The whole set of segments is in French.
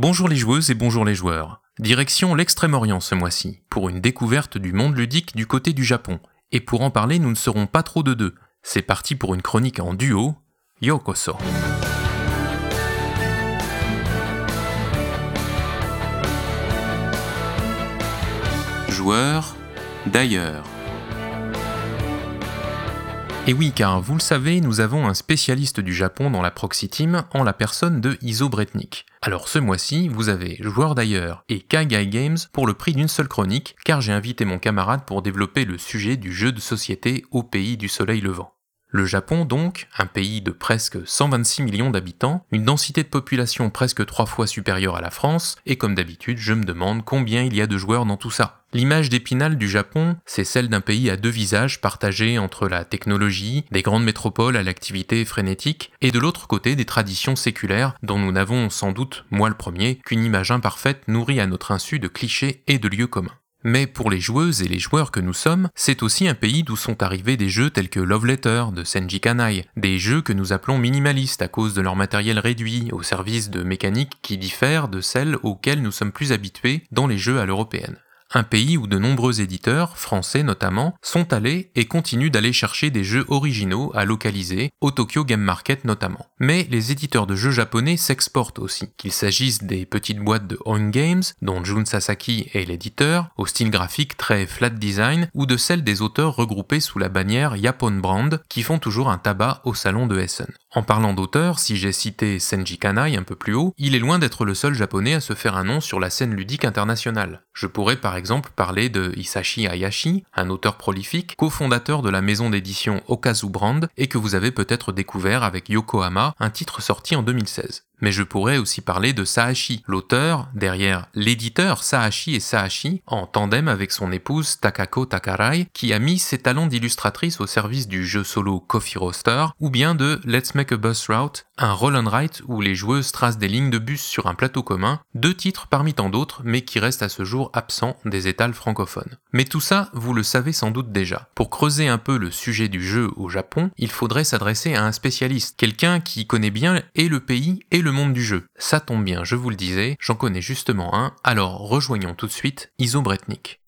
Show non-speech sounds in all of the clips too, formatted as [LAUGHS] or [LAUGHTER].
Bonjour les joueuses et bonjour les joueurs. Direction l'Extrême-Orient ce mois-ci, pour une découverte du monde ludique du côté du Japon. Et pour en parler, nous ne serons pas trop de deux. C'est parti pour une chronique en duo. Yokoso. Joueurs d'ailleurs. Et oui, car vous le savez, nous avons un spécialiste du Japon dans la Proxy Team en la personne de Iso Bretnik. Alors ce mois-ci, vous avez Joueur d'ailleurs et Kagai Games pour le prix d'une seule chronique, car j'ai invité mon camarade pour développer le sujet du jeu de société au pays du soleil levant. Le Japon donc, un pays de presque 126 millions d'habitants, une densité de population presque trois fois supérieure à la France, et comme d'habitude, je me demande combien il y a de joueurs dans tout ça. L'image d'épinal du Japon, c'est celle d'un pays à deux visages partagés entre la technologie, des grandes métropoles à l'activité frénétique, et de l'autre côté des traditions séculaires dont nous n'avons sans doute, moi le premier, qu'une image imparfaite nourrie à notre insu de clichés et de lieux communs. Mais pour les joueuses et les joueurs que nous sommes, c'est aussi un pays d'où sont arrivés des jeux tels que Love Letter de Senji Kanai, des jeux que nous appelons minimalistes à cause de leur matériel réduit au service de mécaniques qui diffèrent de celles auxquelles nous sommes plus habitués dans les jeux à l'européenne un pays où de nombreux éditeurs, français notamment, sont allés et continuent d'aller chercher des jeux originaux à localiser, au Tokyo Game Market notamment. Mais les éditeurs de jeux japonais s'exportent aussi, qu'il s'agisse des petites boîtes de Own Games, dont Jun Sasaki est l'éditeur, au style graphique très flat design, ou de celles des auteurs regroupés sous la bannière Yapon Brand, qui font toujours un tabac au salon de Essen. En parlant d'auteurs, si j'ai cité Senji Kanai un peu plus haut, il est loin d'être le seul japonais à se faire un nom sur la scène ludique internationale. Exemple parler de Hisashi Hayashi, un auteur prolifique, cofondateur de la maison d'édition Okazu Brand et que vous avez peut-être découvert avec Yokohama, un titre sorti en 2016. Mais je pourrais aussi parler de Sahashi, l'auteur derrière l'éditeur Sahashi et Sahashi, en tandem avec son épouse Takako Takarai, qui a mis ses talents d'illustratrice au service du jeu solo Coffee Roaster, ou bien de Let's Make a Bus Route, un roll and write où les joueuses tracent des lignes de bus sur un plateau commun, deux titres parmi tant d'autres, mais qui restent à ce jour absents des étals francophones. Mais tout ça, vous le savez sans doute déjà. Pour creuser un peu le sujet du jeu au Japon, il faudrait s'adresser à un spécialiste, quelqu'un qui connaît bien et le pays et le le monde du jeu. Ça tombe bien, je vous le disais, j'en connais justement un, alors rejoignons tout de suite Iso Bretnik.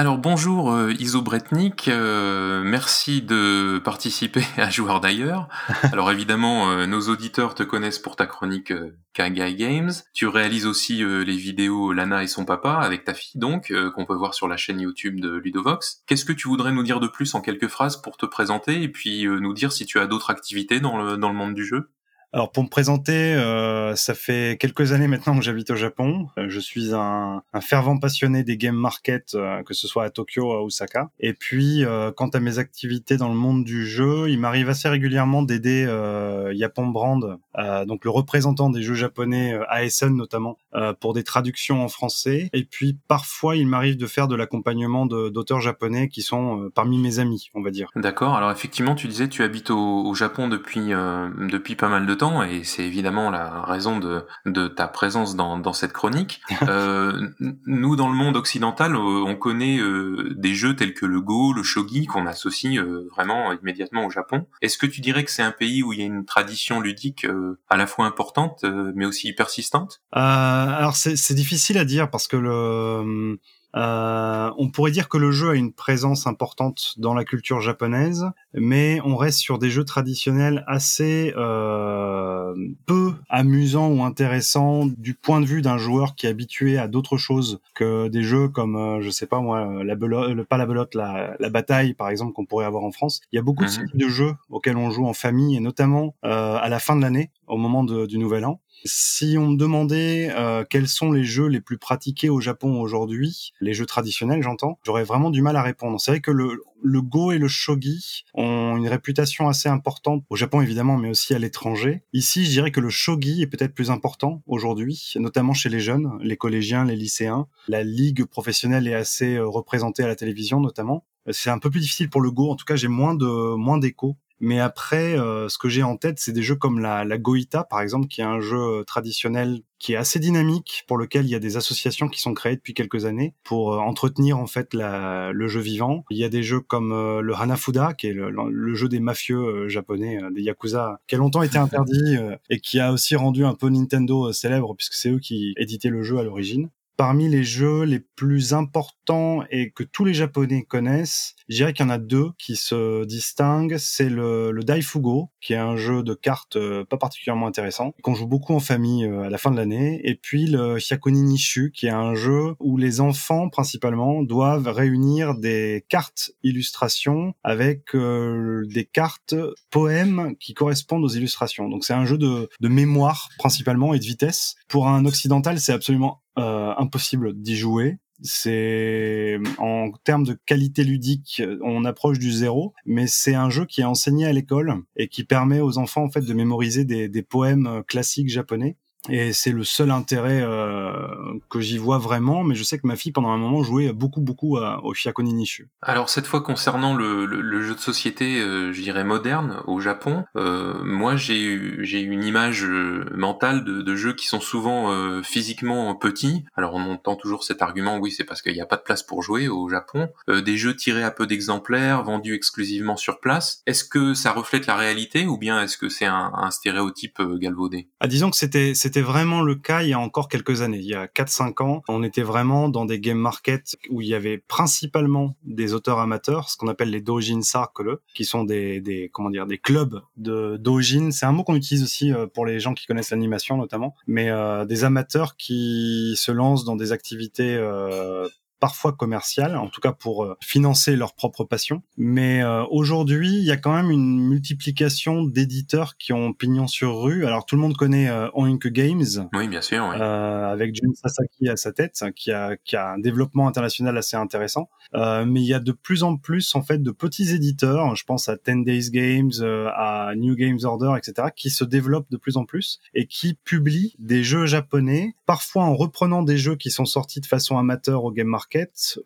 Alors bonjour euh, Iso Bretnik, euh, merci de participer [LAUGHS] à Joueur d'ailleurs. [LAUGHS] Alors évidemment, euh, nos auditeurs te connaissent pour ta chronique Kagai Games. Tu réalises aussi les vidéos Lana et son papa avec ta fille donc, qu'on peut voir sur la chaîne YouTube de Ludovox. Qu'est-ce que tu voudrais nous dire de plus en quelques phrases pour te présenter et puis nous dire si tu as d'autres activités dans le, dans le monde du jeu? Alors pour me présenter, euh, ça fait quelques années maintenant que j'habite au Japon. Euh, je suis un, un, fervent passionné des game markets, euh, que ce soit à Tokyo ou à Osaka. Et puis, euh, quant à mes activités dans le monde du jeu, il m'arrive assez régulièrement d'aider euh, Yapon Brand, donc le représentant des jeux japonais à Essen notamment, pour des traductions en français. Et puis parfois, il m'arrive de faire de l'accompagnement d'auteurs japonais qui sont parmi mes amis, on va dire. D'accord. Alors effectivement, tu disais tu habites au, au Japon depuis depuis pas mal de et c'est évidemment la raison de, de ta présence dans, dans cette chronique. [LAUGHS] euh, nous, dans le monde occidental, euh, on connaît euh, des jeux tels que le Go, le Shogi, qu'on associe euh, vraiment immédiatement au Japon. Est-ce que tu dirais que c'est un pays où il y a une tradition ludique à la fois importante, mais aussi persistante? Alors c'est difficile à dire parce que le euh, on pourrait dire que le jeu a une présence importante dans la culture japonaise, mais on reste sur des jeux traditionnels assez euh, peu amusants ou intéressants du point de vue d'un joueur qui est habitué à d'autres choses que des jeux comme, euh, je sais pas moi, la belote, pas la belote, la, la bataille par exemple qu'on pourrait avoir en France. Il y a beaucoup de, mhm. de jeux auxquels on joue en famille et notamment euh, à la fin de l'année, au moment de, du Nouvel An. Si on me demandait euh, quels sont les jeux les plus pratiqués au Japon aujourd'hui, les jeux traditionnels j'entends, j'aurais vraiment du mal à répondre. C'est vrai que le, le Go et le Shogi ont une réputation assez importante au Japon évidemment, mais aussi à l'étranger. Ici, je dirais que le Shogi est peut-être plus important aujourd'hui, notamment chez les jeunes, les collégiens, les lycéens. La ligue professionnelle est assez euh, représentée à la télévision notamment. C'est un peu plus difficile pour le Go. En tout cas, j'ai moins de moins d'écho Mais après, ce que j'ai en tête, c'est des jeux comme la, la Goïta, par exemple, qui est un jeu traditionnel qui est assez dynamique, pour lequel il y a des associations qui sont créées depuis quelques années pour entretenir en fait la, le jeu vivant. Il y a des jeux comme le Hanafuda, qui est le, le jeu des mafieux japonais, des yakuza, qui a longtemps été interdit et qui a aussi rendu un peu Nintendo célèbre puisque c'est eux qui éditaient le jeu à l'origine parmi les jeux les plus importants et que tous les Japonais connaissent, je dirais qu'il y en a deux qui se distinguent. C'est le, le Daifugo, qui est un jeu de cartes euh, pas particulièrement intéressant, qu'on joue beaucoup en famille euh, à la fin de l'année. Et puis le Hyakoni Nishu, qui est un jeu où les enfants principalement doivent réunir des cartes illustrations avec euh, des cartes poèmes qui correspondent aux illustrations. Donc c'est un jeu de, de mémoire principalement et de vitesse. Pour un occidental, c'est absolument impossible d'y jouer. C'est en termes de qualité ludique, on approche du zéro, mais c'est un jeu qui est enseigné à l'école et qui permet aux enfants en fait de mémoriser des, des poèmes classiques japonais et c'est le seul intérêt euh, que j'y vois vraiment, mais je sais que ma fille pendant un moment jouait beaucoup beaucoup au Fiakoni Nishu. Alors cette fois concernant le, le, jeu de société, euh, je dirais moderne au Japon, euh, moi j'ai j'ai une image euh, mentale de, de, jeux qui sont souvent euh, physiquement petits. Alors on entend toujours cet argument, oui c'est parce qu'il n'y a pas de place pour jouer au Japon. des jeux tirés à peu d'exemplaires, vendus exclusivement sur place. Est-ce que ça reflète la réalité ou bien est-ce que c'est un, un stéréotype galvaudé? Ah disons que c'était c'était vraiment le cas il y a encore quelques années. Il y a 4-5 ans, on était vraiment dans des game markets où il y avait principalement des auteurs amateurs, ce qu'on appelle les dojin circle, qui sont des, comment dire des clubs de dojin. C'est un mot qu'on utilise aussi euh, pour les gens qui connaissent l'animation notamment, mais euh, des amateurs qui se lancent dans des activités euh, parfois commerciales, en tout cas pour euh, financer leur propre passion. Mais euh, aujourd'hui, il y a quand même une multiplication d'éditeurs qui ont pignon sur rue. Alors tout le monde connaît euh, Oink Games, oui bien sûr, oui. Avec Jun Sasaki à sa tête, qui a, qui a un développement international assez intéressant. mais il y a de plus en plus en fait de petits éditeurs, je pense à Ten Days Games, à New Games Order, etc., qui se développent de plus en plus et qui publient des jeux japonais, parfois en reprenant des jeux qui sont sortis de façon amateur au game market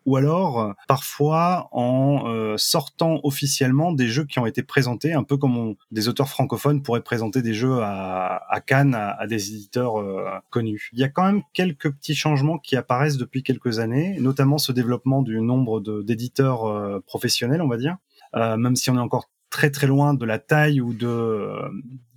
ou alors euh, parfois en euh, sortant officiellement des jeux qui ont été présentés, un peu comme des auteurs francophones pourraient présenter des jeux à, Cannes à, des éditeurs euh, connus. Il y a quand même quelques petits changements qui apparaissent depuis quelques années, notamment ce développement du nombre d'éditeurs professionnels, on va dire, même si on est encore très très loin de la taille ou de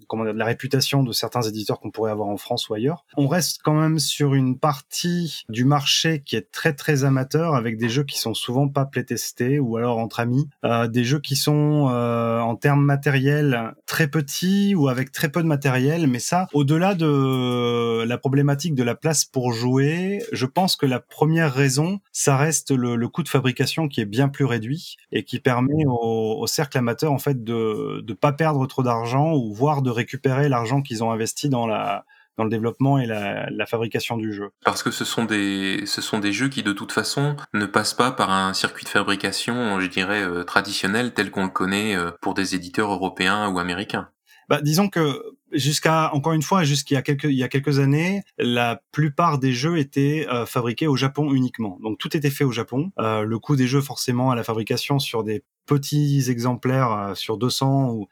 comment dire, de la réputation de certains éditeurs qu'on pourrait avoir en France ou ailleurs. On reste quand même sur une partie du marché qui est très très amateur avec des jeux qui sont souvent pas playtestés ou alors entre amis, euh, des jeux qui sont euh, en termes matériels très petits ou avec très peu de matériel. Mais ça, au-delà de la problématique de la place pour jouer, je pense que la première raison, ça reste le, le coût de fabrication qui est bien plus réduit et qui permet au, au cercle amateur en fait de de pas perdre trop d'argent ou voire de récupérer l'argent qu'ils ont investi dans la dans le développement et la, la, fabrication du jeu. Parce que ce sont des ce sont des jeux qui de toute façon ne passent pas par un circuit de fabrication, je dirais euh, traditionnel tel qu'on le connaît euh, pour des éditeurs européens ou américains. Bah, disons que jusqu'à encore une fois jusqu'il y a quelques il y a quelques années, la plupart des jeux étaient euh, fabriqués au Japon uniquement. Donc tout était fait au Japon. le coût des jeux forcément à la fabrication sur des petits exemplaires sur 200 ou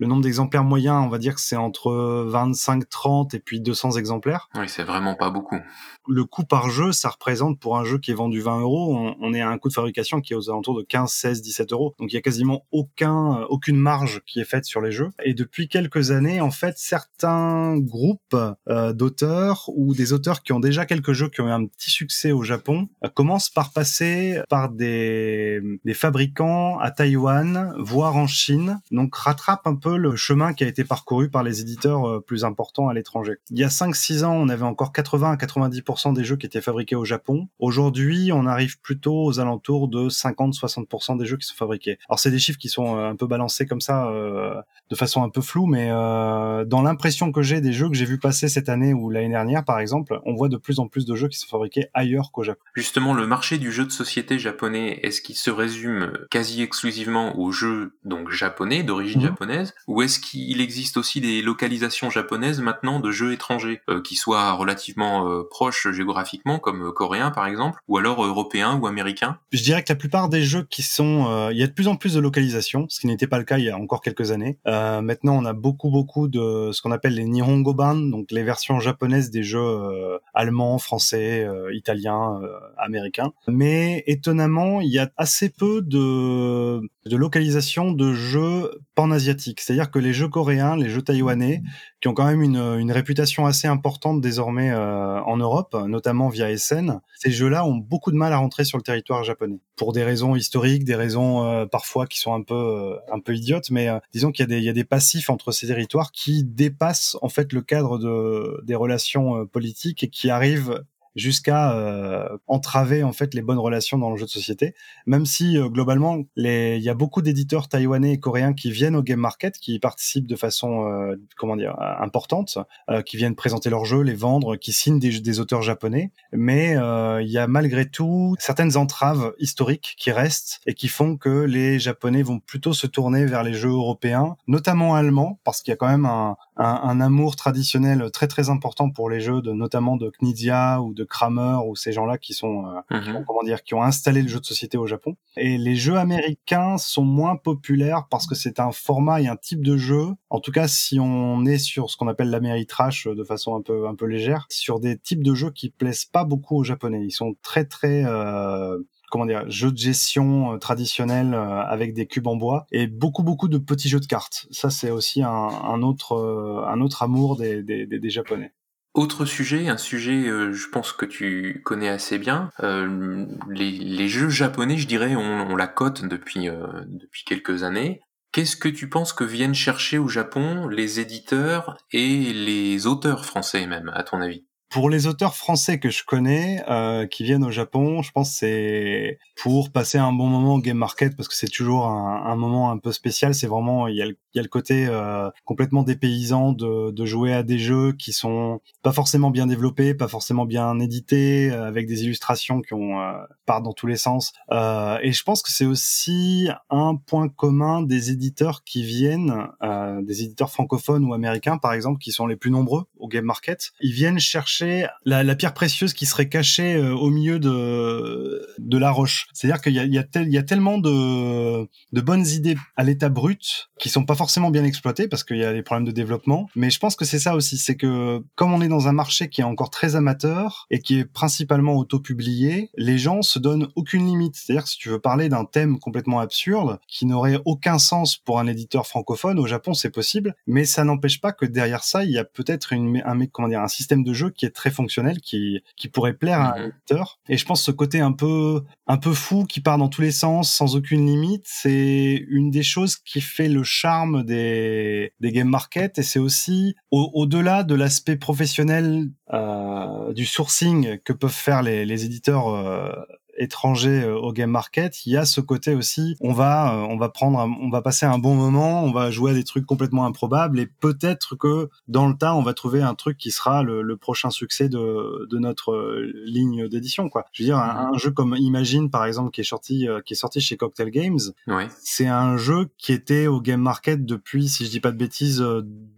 le nombre d'exemplaires moyen, on va dire que c'est entre 25, 30 et puis 200 exemplaires. Oui, c'est vraiment pas beaucoup. Le coût par jeu, ça représente pour un jeu qui est vendu 20 euros, on, est à un coût de fabrication qui est aux alentours de 15, 16, 17 euros. Donc il y a quasiment aucun, aucune marge qui est faite sur les jeux. Et depuis quelques années, en fait, certains groupes euh, d'auteurs ou des auteurs qui ont déjà quelques jeux qui ont eu un petit succès au Japon euh, commencent par passer par des, des fabricants à Taïwan, voire en Chine. Donc rattrape un peu le chemin qui a été parcouru par les éditeurs euh, plus importants à l'étranger. Il y a 5-6 ans, on avait encore 80 à 90% des jeux qui étaient fabriqués au Japon. Aujourd'hui, on arrive plutôt aux alentours de 50-60% des jeux qui sont fabriqués. Alors c'est des chiffres qui sont euh, un peu balancés comme ça, euh, de façon un peu floue, mais dans l'impression que j'ai des jeux que j'ai vu passer cette année ou l'année dernière, par exemple, on voit de plus en plus de jeux qui sont fabriqués ailleurs qu'au Japon. Justement, le marché du jeu de société japonais, est-ce qu'il se résume quasi exclusivement aux jeux donc japonais, d'origine mhm. japonaise, ou est-ce qu'il existe aussi des localisations japonaises maintenant de jeux étrangers, euh, qui soient relativement euh, proches géographiquement, comme euh, coréens par exemple, ou alors européens ou américains? Je dirais que la plupart des jeux qui sont... il y a de plus en plus de localisations, ce qui n'était pas le cas il y a encore quelques années. maintenant, on a beaucoup, beaucoup de ce qu'on appelle les Nihongo Ban, donc les versions japonaises des jeux allemands, français, italiens, américains. Mais étonnamment, il y a assez peu de, de localisation de jeux pan-asiatiques. C'est-à-dire que les jeux coréens, les jeux taïwanais, qui ont quand même une, une réputation assez importante désormais euh, en Europe, notamment via SN, ces jeux-là ont beaucoup de mal à rentrer sur le territoire japonais. Pour des raisons historiques, des raisons euh, parfois qui sont un peu, euh, un peu idiotes, mais disons qu'il y, a des, il y a des passifs entre ces territoires qui dépassent en fait le cadre de, des relations politiques et qui arrivent jusqu'à euh, entraver en fait les bonnes relations dans le jeu de société. Même si euh, globalement, il y a beaucoup d'éditeurs taïwanais et coréens qui viennent au game market, qui participent de façon euh, comment dire importante, qui viennent présenter leurs jeux, les vendre, qui signent des, des auteurs japonais. Mais il y a malgré tout certaines entraves historiques qui restent et qui font que les japonais vont plutôt se tourner vers les jeux européens, notamment allemands, parce qu'il y a quand même un, un, un, amour traditionnel très très important pour les jeux de notamment de Knizia ou de Kramer ou ces gens-là qui sont euh, mhm. comment dire qui ont installé le jeu de société au Japon. Et les jeux américains sont moins populaires parce que c'est un format et un type de jeu. En tout cas, si on est sur ce qu'on appelle l'Améritrash de façon un peu un peu légère, sur des types de jeux qui plaisent pas beaucoup aux Japonais. Ils sont très très euh, comment dire, jeux de gestion euh, traditionnels euh, avec des cubes en bois et beaucoup beaucoup de petits jeux de cartes. Ça c'est aussi un, autre euh, un autre amour des, des, japonais. Autre sujet, un sujet, je pense que tu connais assez bien. les, les, jeux japonais, je dirais, on, la cote depuis depuis quelques années. Qu'est-ce que tu penses que viennent chercher au Japon les éditeurs et les auteurs français même, à ton avis? Pour les auteurs français que je connais euh, qui viennent au Japon, je pense c'est pour passer un bon moment au game market parce que c'est toujours un, moment un peu spécial. C'est vraiment il y a le, côté euh, complètement dépaysant de, de, jouer à des jeux qui sont pas forcément bien développés, pas forcément bien édités, euh, avec des illustrations qui ont euh, partent dans tous les sens. Euh, et je pense que c'est aussi un point commun des éditeurs qui viennent, des éditeurs francophones ou américains par exemple, qui sont les plus nombreux game market. Ils viennent chercher la, pierre précieuse qui serait cachée euh, au milieu de, de la roche. C'est-à-dire qu'il y a, tellement de, de bonnes idées à l'état brut qui sont pas forcément bien exploitées parce qu'il y a des problèmes de développement. Mais je pense que c'est ça aussi, c'est que comme on est dans un marché qui est encore très amateur et qui est principalement auto-publié, les gens se donnent aucune limite. C'est-à-dire que si tu veux parler d'un thème complètement absurde qui n'aurait aucun sens pour un éditeur francophone, au Japon c'est possible, mais ça n'empêche pas que derrière ça, il y a peut-être une, un, comment dire, un système de jeu qui est très fonctionnel qui qui pourrait plaire à un mhm. lecteur. Et je pense ce côté un peu un peu fou qui part dans tous les sens sans aucune limite, c'est une des choses qui fait le charme des des game market et c'est aussi au-delà de l'aspect professionnel euh, du sourcing que peuvent faire les, les éditeurs euh, étrangers euh, au game market, il y a ce côté aussi, on va, euh, on va prendre, on va passer un bon moment, on va jouer à des trucs complètement improbables et peut-être que dans le tas, on va trouver un truc qui sera le, le prochain succès de, de notre euh, ligne d'édition, quoi. Je veux dire, un, jeu comme Imagine, par exemple, qui est sorti, qui est sorti chez Cocktail Games, c'est un jeu qui était au game market depuis, si je dis pas de bêtises,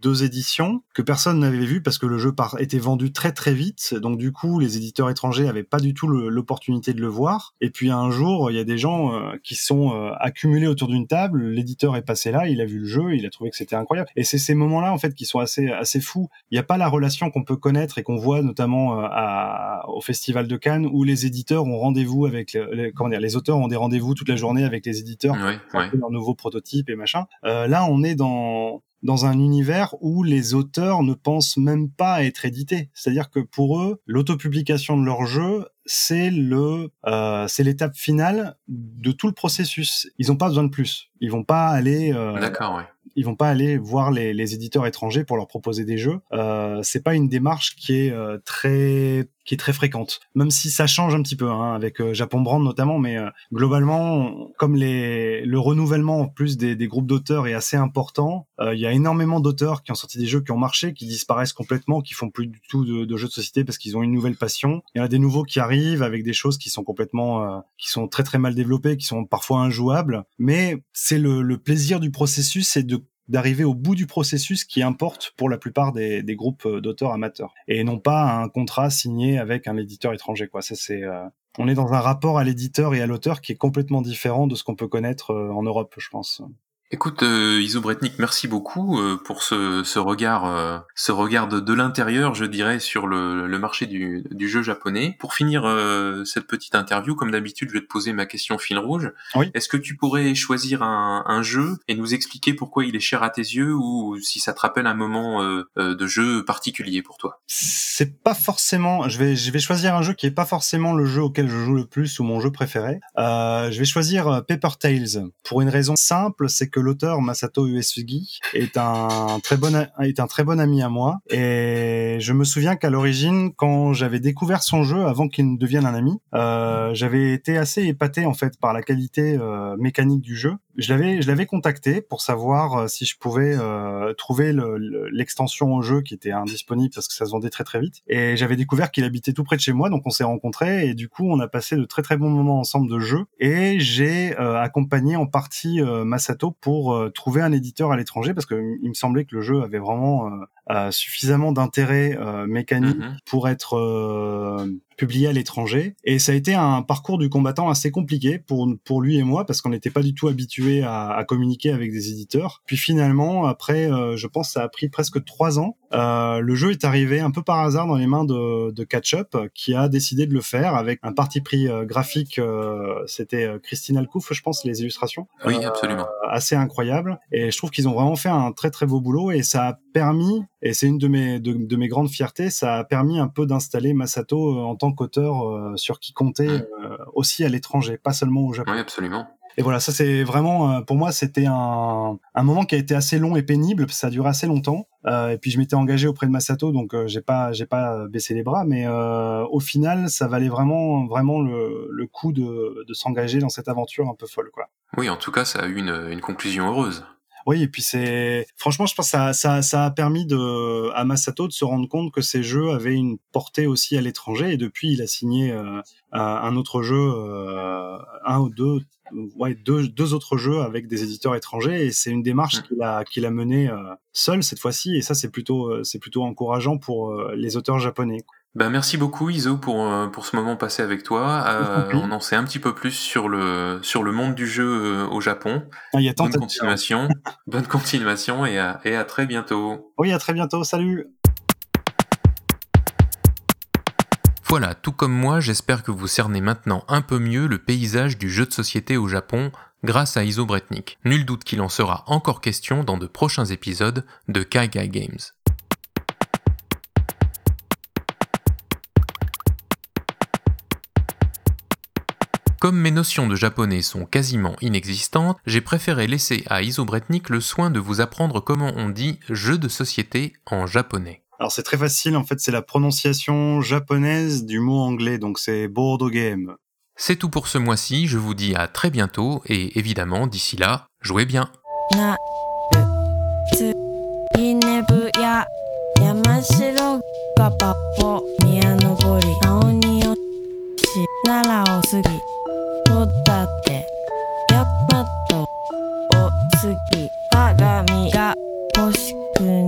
deux éditions que personne n'avait vu parce que le jeu par, était vendu très très vite. Donc du coup, les éditeurs étrangers avaient pas du tout l'opportunité de le voir et puis un jour, il y a des gens euh, qui sont euh, accumulés autour d'une table. L'éditeur est passé là, il a vu le jeu, il a trouvé que c'était incroyable. Et c'est ces moments-là en fait qui sont assez assez fous. Il n'y a pas la relation qu'on peut connaître et qu'on voit notamment euh, à, au Festival de Cannes où les éditeurs ont rendez-vous avec les, comment dire, les auteurs ont des rendez-vous toute la journée avec les éditeurs pour leurs nouveaux prototypes et machin. là, on est dans dans un univers où les auteurs ne pensent même pas à être édités. C'est-à-dire que pour eux, l'autopublication de leur jeu, c'est le, euh, c'est l'étape finale de tout le processus. Ils n'ont pas besoin de plus. Ils vont pas aller. Euh, D'accord, ouais ils vont pas aller voir les, les, éditeurs étrangers pour leur proposer des jeux. Euh, c'est pas une démarche qui est euh, très qui est très fréquente, même si ça change un petit peu hein, avec euh, Japon Brand notamment, mais euh, globalement, comme les, le renouvellement en plus des, des groupes d'auteurs est assez important, il y a énormément d'auteurs qui ont sorti des jeux qui ont marché, qui disparaissent complètement, qui font plus du tout de, de jeux de société parce qu'ils ont une nouvelle passion. Il y en a des nouveaux qui arrivent avec des choses qui sont complètement, qui sont très très mal développées, qui sont parfois injouables, mais c'est le, le plaisir du processus, c'est de d'arriver au bout du processus qui importe pour la plupart des, groupes d'auteurs amateurs et non pas un contrat signé avec un éditeur étranger quoi. Ça c'est on est dans un rapport à l'éditeur et à l'auteur qui est complètement différent de ce qu'on peut connaître en Europe je pense Écoute, euh, Iso Bretnik, merci beaucoup euh, pour ce, ce regard, euh, ce regard de, l'intérieur, je dirais, sur le, le marché du, du, jeu japonais. Pour finir euh, cette petite interview, comme d'habitude, je vais te poser ma question fil rouge. Oui. Est-ce que tu pourrais choisir un, un, jeu et nous expliquer pourquoi il est cher à tes yeux ou si ça te rappelle un moment de jeu particulier pour toi? C'est pas forcément. Je vais, je vais choisir un jeu qui est pas forcément le jeu auquel je joue le plus ou mon jeu préféré. je vais choisir Paper Tales pour une raison simple, c'est que l'auteur Masato Uesugi est un très bon est un très bon ami à moi. Et je me souviens qu'à l'origine quand j'avais découvert son jeu avant qu'il ne devienne un ami, euh, j'avais été assez épaté en fait par la qualité euh, mécanique du jeu. Je l'avais je l'avais contacté pour savoir euh, si je pouvais trouver l'extension au jeu qui était indisponible parce que ça se vendait très très vite. Et j'avais découvert qu'il habitait tout près de chez moi donc on s'est rencontrés et du coup on a passé de très très bons moments ensemble de jeu. Et j'ai accompagné en partie Masato pour pour euh, trouver un éditeur à l'étranger parce que il me semblait que le jeu avait vraiment euh, euh, suffisamment d'intérêt mécanique mhm. pour être publié à l'étranger. Et ça a été un parcours du combattant assez compliqué pour, pour lui et moi, parce qu'on n'était pas du tout habitué à, à, communiquer avec des éditeurs. Puis finalement, après, euh, je pense ça a pris presque trois ans, euh, le jeu est arrivé un peu par hasard dans les mains de, de Catch-Up, qui a décidé de le faire avec un parti pris euh, graphique. C'était Christine Alcouf, je pense, les illustrations. Oui, absolument. assez incroyable. Et je trouve qu'ils ont vraiment fait un très très beau boulot et ça a permis, et c'est une de mes, de, de, mes grandes fiertés, ça a permis un peu d'installer Masato en tant qu'auteur euh, sur qui compter euh, aussi à l'étranger, pas seulement au Japon. Oui, absolument. Et voilà, ça c'est vraiment, euh, pour moi, c'était un, un moment qui a été assez long et pénible, ça a duré assez longtemps. Euh, et puis je m'étais engagé auprès de Masato, donc euh, j'ai pas, j'ai pas baissé les bras, mais euh, au final, ça valait vraiment, vraiment le, le coup de, de s'engager dans cette aventure un peu folle, quoi. Oui, en tout cas, ça a eu une, une conclusion heureuse. Oui, et puis c'est franchement, je pense que ça, ça, ça a permis de à Masato de se rendre compte que ces jeux avaient une portée aussi à l'étranger. Et depuis, il a signé euh, un autre jeu, euh, un ou deux, ouais, deux, deux autres jeux avec des éditeurs étrangers. Et c'est une démarche qu'il a qu'il a menée euh, seul cette fois-ci. Et ça, c'est plutôt euh, c'est plutôt encourageant pour euh, les auteurs japonais. Ben merci beaucoup Iso pour, euh, pour ce moment passé avec toi. Euh, on en sait un petit peu plus sur le, sur le monde du jeu euh, au Japon. Ah, il y a Bonne continuation, [LAUGHS] bonne continuation et à, et à très bientôt. Oui, à très bientôt, salut Voilà, tout comme moi, j'espère que vous cernez maintenant un peu mieux le paysage du jeu de société au Japon grâce à Iso Bretnik. Nul doute qu'il en sera encore question dans de prochains épisodes de Kaigai Games. Comme mes notions de japonais sont quasiment inexistantes, j'ai préféré laisser à Isobretnik le soin de vous apprendre comment on dit jeu de société en japonais. Alors c'est très facile, en fait c'est la prononciation japonaise du mot anglais, donc c'est board game. C'est tout pour ce mois-ci, je vous dis à très bientôt et évidemment d'ici là, jouez bien. さて。やっぱとお月鏡が欲しくな